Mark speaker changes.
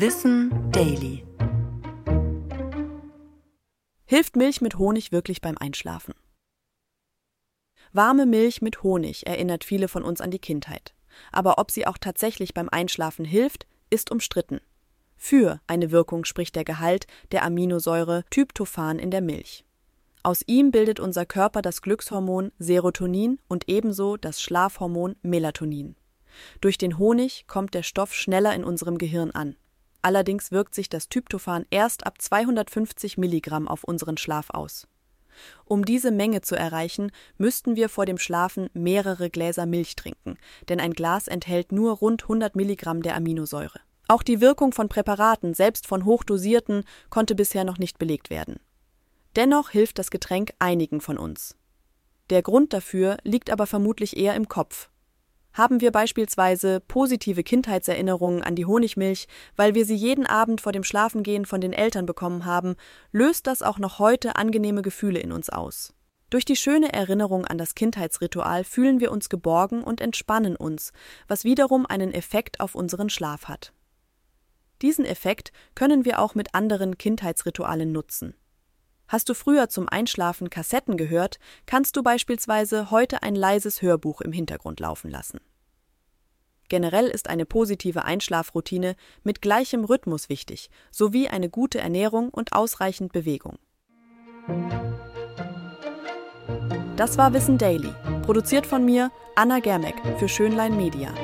Speaker 1: Wissen Daily.
Speaker 2: Hilft Milch mit Honig wirklich beim Einschlafen? Warme Milch mit Honig erinnert viele von uns an die Kindheit. Aber ob sie auch tatsächlich beim Einschlafen hilft, ist umstritten. Für eine Wirkung spricht der Gehalt der Aminosäure Tryptophan in der Milch. Aus ihm bildet unser Körper das Glückshormon Serotonin und ebenso das Schlafhormon Melatonin. Durch den Honig kommt der Stoff schneller in unserem Gehirn an. Allerdings wirkt sich das Tryptophan erst ab 250 Milligramm auf unseren Schlaf aus. Um diese Menge zu erreichen, müssten wir vor dem Schlafen mehrere Gläser Milch trinken, denn ein Glas enthält nur rund 100 Milligramm der Aminosäure. Auch die Wirkung von Präparaten, selbst von hochdosierten, konnte bisher noch nicht belegt werden. Dennoch hilft das Getränk einigen von uns. Der Grund dafür liegt aber vermutlich eher im Kopf. Haben wir beispielsweise positive Kindheitserinnerungen an die Honigmilch, weil wir sie jeden Abend vor dem Schlafengehen von den Eltern bekommen haben, löst das auch noch heute angenehme Gefühle in uns aus. Durch die schöne Erinnerung an das Kindheitsritual fühlen wir uns geborgen und entspannen uns, was wiederum einen Effekt auf unseren Schlaf hat. Diesen Effekt können wir auch mit anderen Kindheitsritualen nutzen. Hast du früher zum Einschlafen Kassetten gehört, kannst du beispielsweise heute ein leises Hörbuch im Hintergrund laufen lassen. Generell ist eine positive Einschlafroutine mit gleichem Rhythmus wichtig, sowie eine gute Ernährung und ausreichend Bewegung. Das war Wissen Daily, produziert von mir, Anna Germeck, für Schönlein Media.